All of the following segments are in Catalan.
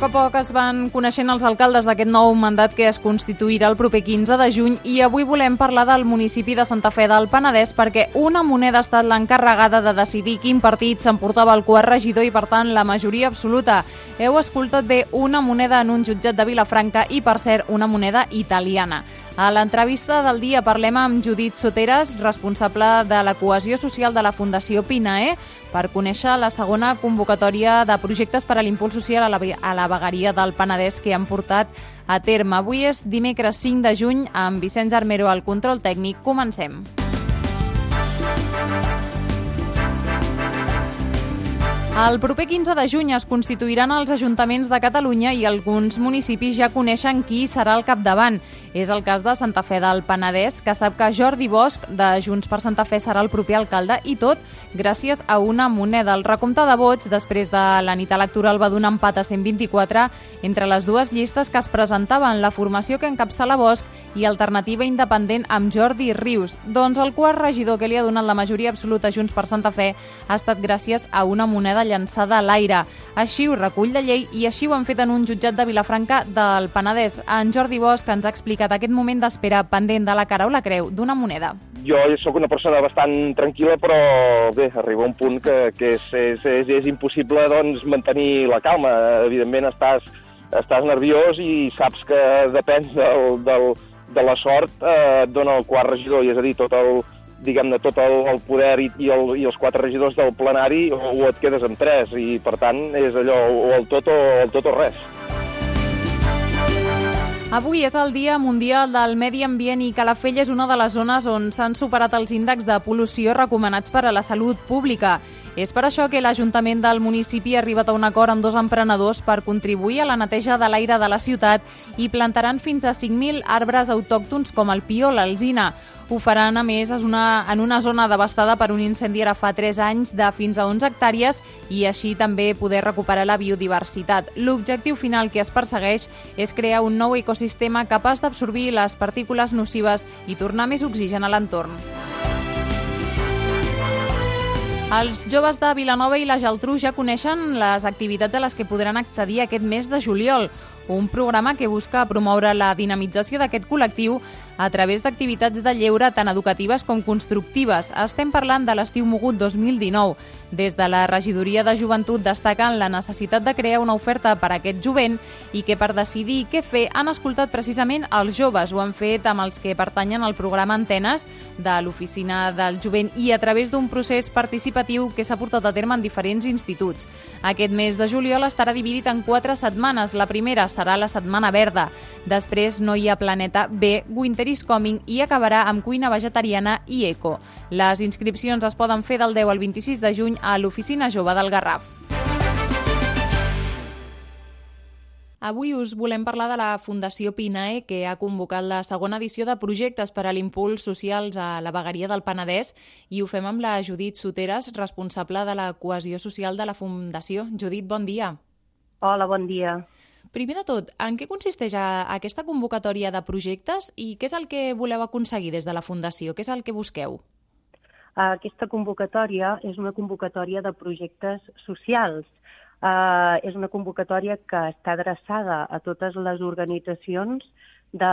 Poc a poc es van coneixent els alcaldes d'aquest nou mandat que es constituirà el proper 15 de juny i avui volem parlar del municipi de Santa Fe del Penedès perquè una moneda ha estat l'encarregada de decidir quin partit s'emportava el quart regidor i per tant la majoria absoluta. Heu escoltat bé una moneda en un jutjat de Vilafranca i per cert una moneda italiana. A l'entrevista del dia parlem amb Judit Soteres, responsable de la cohesió social de la Fundació PINAE, per conèixer la segona convocatòria de projectes per a l'impuls social a la, a la vegueria del Penedès que han portat a terme. Avui és dimecres 5 de juny amb Vicenç Armero al control tècnic. Comencem. El proper 15 de juny es constituiran els ajuntaments de Catalunya i alguns municipis ja coneixen qui serà el capdavant. És el cas de Santa Fe del Penedès, que sap que Jordi Bosch, de Junts per Santa Fe, serà el proper alcalde, i tot gràcies a una moneda. El recompte de vots, després de la nit electoral, va donar empat a 124 entre les dues llistes que es presentaven, la formació que encapçala Bosch i Alternativa Independent amb Jordi Rius. Doncs el quart regidor que li ha donat la majoria absoluta a Junts per Santa Fe ha estat gràcies a una moneda llançada a l'aire. Així ho recull la llei i així ho han fet en un jutjat de Vilafranca del Penedès. En Jordi Bosch ens ha explicat aquest moment d'espera pendent de la cara o la creu d'una moneda. Jo sóc una persona bastant tranquil·la, però bé, arriba un punt que, que és, és, és, és impossible doncs, mantenir la calma. Evidentment estàs, estàs nerviós i saps que depèn del, del, de la sort eh, et dona el quart regidor, i és a dir, tot el, diguem-ne, tot el, el poder i, i, el, i els quatre regidors del plenari o, o et quedes amb tres i, per tant, és allò, o el tot o, el tot o res. Avui és el Dia Mundial del Medi Ambient i Calafell és una de les zones on s'han superat els índexs de pol·lució recomanats per a la salut pública. És per això que l'Ajuntament del municipi ha arribat a un acord amb dos emprenedors per contribuir a la neteja de l'aire de la ciutat i plantaran fins a 5.000 arbres autòctons com el pi o l'alzina. Ho faran, a més, en una, en una zona devastada per un incendi ara fa 3 anys de fins a 11 hectàrees i així també poder recuperar la biodiversitat. L'objectiu final que es persegueix és crear un nou ecosistema capaç d'absorbir les partícules nocives i tornar més oxigen a l'entorn. Els joves de Vilanova i la Geltrú ja coneixen les activitats a les que podran accedir aquest mes de juliol, un programa que busca promoure la dinamització d'aquest col·lectiu a través d'activitats de lleure tant educatives com constructives. Estem parlant de l'estiu mogut 2019. Des de la regidoria de joventut destaquen la necessitat de crear una oferta per a aquest jovent i que per decidir què fer han escoltat precisament els joves. Ho han fet amb els que pertanyen al programa Antenes de l'Oficina del Jovent i a través d'un procés participatiu que s'ha portat a terme en diferents instituts. Aquest mes de juliol estarà dividit en quatre setmanes. La primera serà la Setmana Verda. Després no hi ha Planeta B, Winter is Coming i acabarà amb cuina vegetariana i eco. Les inscripcions es poden fer del 10 al 26 de juny a l'Oficina Jove del Garraf. Avui us volem parlar de la Fundació PINAE, que ha convocat la segona edició de projectes per a l'impuls socials a la vegueria del Penedès i ho fem amb la Judit Soteres, responsable de la cohesió social de la Fundació. Judit, bon dia. Hola, bon dia. Primer de tot, en què consisteix aquesta convocatòria de projectes i què és el que voleu aconseguir des de la Fundació? Què és el que busqueu? Aquesta convocatòria és una convocatòria de projectes socials. Uh, és una convocatòria que està adreçada a totes les organitzacions de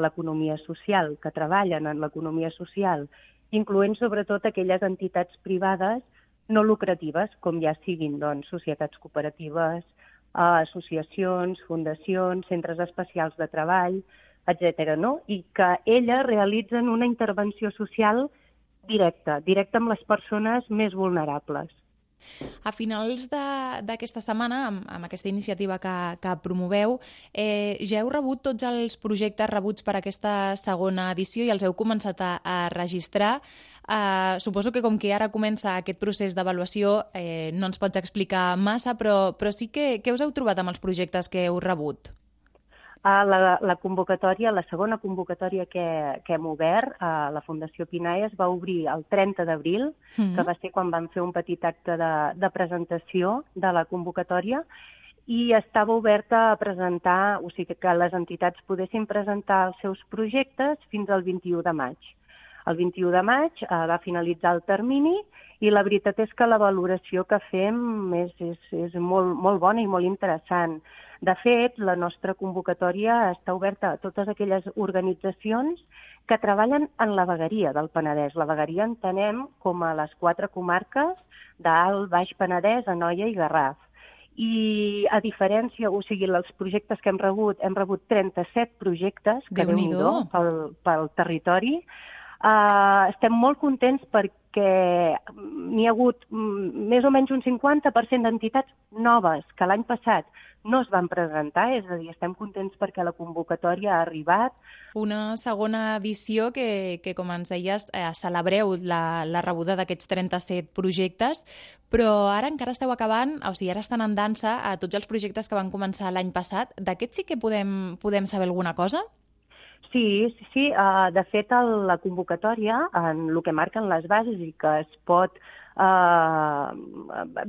l'economia social, que treballen en l'economia social, incloent sobretot aquelles entitats privades no lucratives, com ja siguin doncs, societats cooperatives, uh, associacions, fundacions, centres especials de treball, etc. No? I que elles realitzen una intervenció social directa, directa amb les persones més vulnerables. A finals d'aquesta setmana, amb, amb aquesta iniciativa que, que promoveu, eh, ja heu rebut tots els projectes rebuts per aquesta segona edició i els heu començat a, a registrar. Eh, suposo que com que ara comença aquest procés d'avaluació eh, no ens pots explicar massa, però, però sí que què us heu trobat amb els projectes que heu rebut? A la, la convocatòria, la segona convocatòria que, que hem obert a la Fundació Pinae es va obrir el 30 d'abril, mm -hmm. que va ser quan vam fer un petit acte de, de presentació de la convocatòria, i estava oberta a presentar, o sigui que les entitats poguessin presentar els seus projectes fins al 21 de maig. El 21 de maig eh, va finalitzar el termini i la veritat és que la valoració que fem és, és, és molt, molt bona i molt interessant. De fet, la nostra convocatòria està oberta a totes aquelles organitzacions que treballen en la vegueria del Penedès. La vegueria entenem com a les quatre comarques d'Alt, Baix Penedès, Anoia i Garraf. I a diferència, o sigui, els projectes que hem rebut, hem rebut 37 projectes, que déu nhi pel, pel territori. Uh, estem molt contents perquè n'hi ha hagut més o menys un 50% d'entitats noves que l'any passat no es van presentar, és a dir, estem contents perquè la convocatòria ha arribat. Una segona edició que, que com ens deies, eh, celebreu la, la rebuda d'aquests 37 projectes, però ara encara esteu acabant, o sigui, ara estan en dansa a tots els projectes que van començar l'any passat. D'aquests sí que podem, podem saber alguna cosa? Sí, sí, sí. Uh, de fet, el, la convocatòria, en el que marquen les bases i que es pot eh,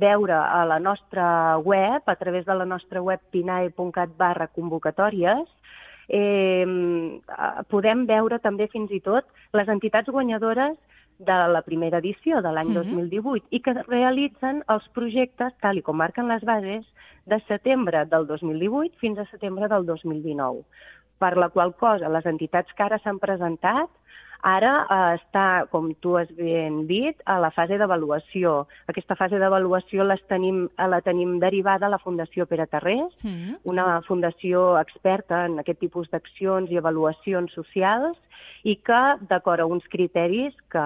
veure a la nostra web, a través de la nostra web pinae.cat barra convocatòries, eh, podem veure també fins i tot les entitats guanyadores de la primera edició de l'any mm -hmm. 2018 i que realitzen els projectes, tal i com marquen les bases, de setembre del 2018 fins a setembre del 2019. Per la qual cosa, les entitats que ara s'han presentat Ara eh, està, com tu has ben dit, a la fase d'avaluació. Aquesta fase d'avaluació tenim, la tenim derivada a la Fundació Pere Tarrés, mm. una fundació experta en aquest tipus d'accions i avaluacions socials i que, d'acord a uns criteris que,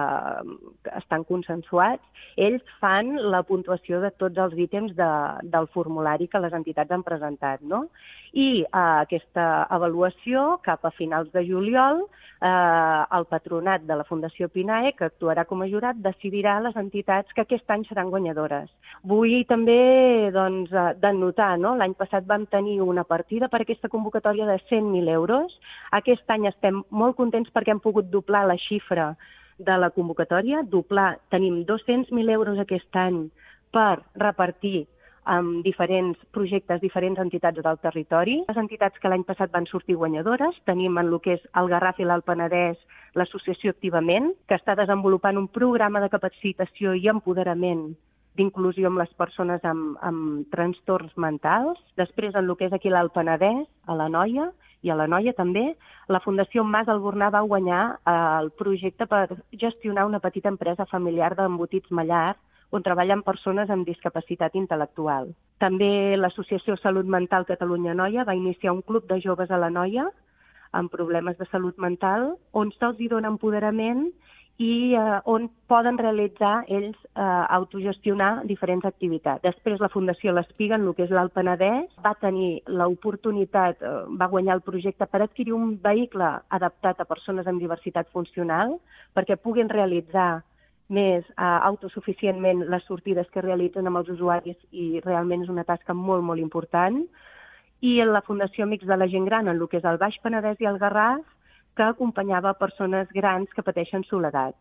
que estan consensuats, ells fan la puntuació de tots els ítems de, del formulari que les entitats han presentat. No? I eh, aquesta avaluació, cap a finals de juliol, eh, el patronat de la Fundació Pinae, que actuarà com a jurat, decidirà les entitats que aquest any seran guanyadores. Vull també doncs, eh, denotar, no? l'any passat vam tenir una partida per aquesta convocatòria de 100.000 euros. Aquest any estem molt contents perquè hem pogut doblar la xifra de la convocatòria, doblar, tenim 200.000 euros aquest any per repartir amb diferents projectes, diferents entitats del territori. Les entitats que l'any passat van sortir guanyadores, tenim en el que és el Garraf i l'Alt Penedès l'associació Activament, que està desenvolupant un programa de capacitació i empoderament d'inclusió amb les persones amb, amb trastorns mentals. Després, en el que és aquí l'Alt Penedès, a la Noia, i a la Noia també, la Fundació Mas Albornà va guanyar eh, el projecte per gestionar una petita empresa familiar d'embotits Mallar on treballen persones amb discapacitat intel·lectual. També l'Associació Salut Mental Catalunya Noia va iniciar un club de joves a la Noia amb problemes de salut mental, on se'ls dona empoderament i eh, on poden realitzar ells eh, autogestionar diferents activitats. Després la Fundació L'Espiga, en el que és l'Alt Penedès, va tenir l'oportunitat, eh, va guanyar el projecte per adquirir un vehicle adaptat a persones amb diversitat funcional perquè puguin realitzar més eh, autosuficientment les sortides que realitzen amb els usuaris i realment és una tasca molt, molt important. I la Fundació Amics de la Gent Gran, en el que és el Baix Penedès i el Garraf, que acompanyava persones grans que pateixen soledat.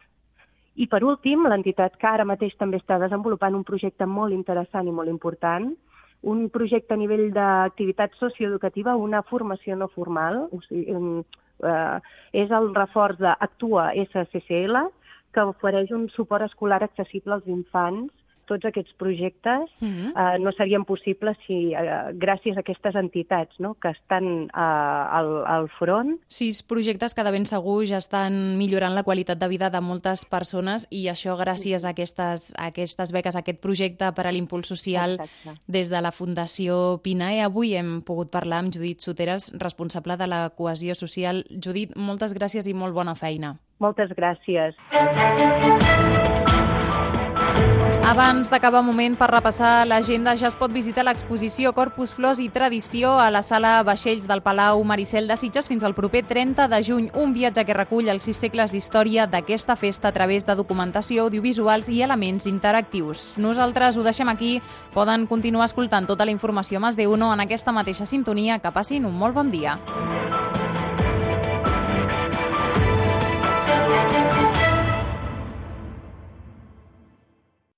I per últim, l'entitat que ara mateix també està desenvolupant un projecte molt interessant i molt important, un projecte a nivell d'activitat socioeducativa, una formació no formal, o sigui, eh, és el reforç d'Actua SCCL, que ofereix un suport escolar accessible als infants tots aquests projectes mm -hmm. eh, no serien possibles si eh, gràcies a aquestes entitats no? que estan eh, al, al front. Sis projectes que de ben segur ja estan millorant la qualitat de vida de moltes persones i això gràcies a aquestes, a aquestes beques, a aquest projecte per a l'impuls social Exacte. des de la Fundació Pinae. Avui hem pogut parlar amb Judit Soteres, responsable de la cohesió social. Judit, moltes gràcies i molt bona feina. Moltes gràcies. Abans d'acabar moment per repassar l'agenda, ja es pot visitar l'exposició Corpus Flors i Tradició a la sala Vaixells del Palau Maricel de Sitges fins al proper 30 de juny. Un viatge que recull els sis segles d'història d'aquesta festa a través de documentació, audiovisuals i elements interactius. Nosaltres ho deixem aquí. Poden continuar escoltant tota la informació més de uno en aquesta mateixa sintonia. Que passin un molt bon dia.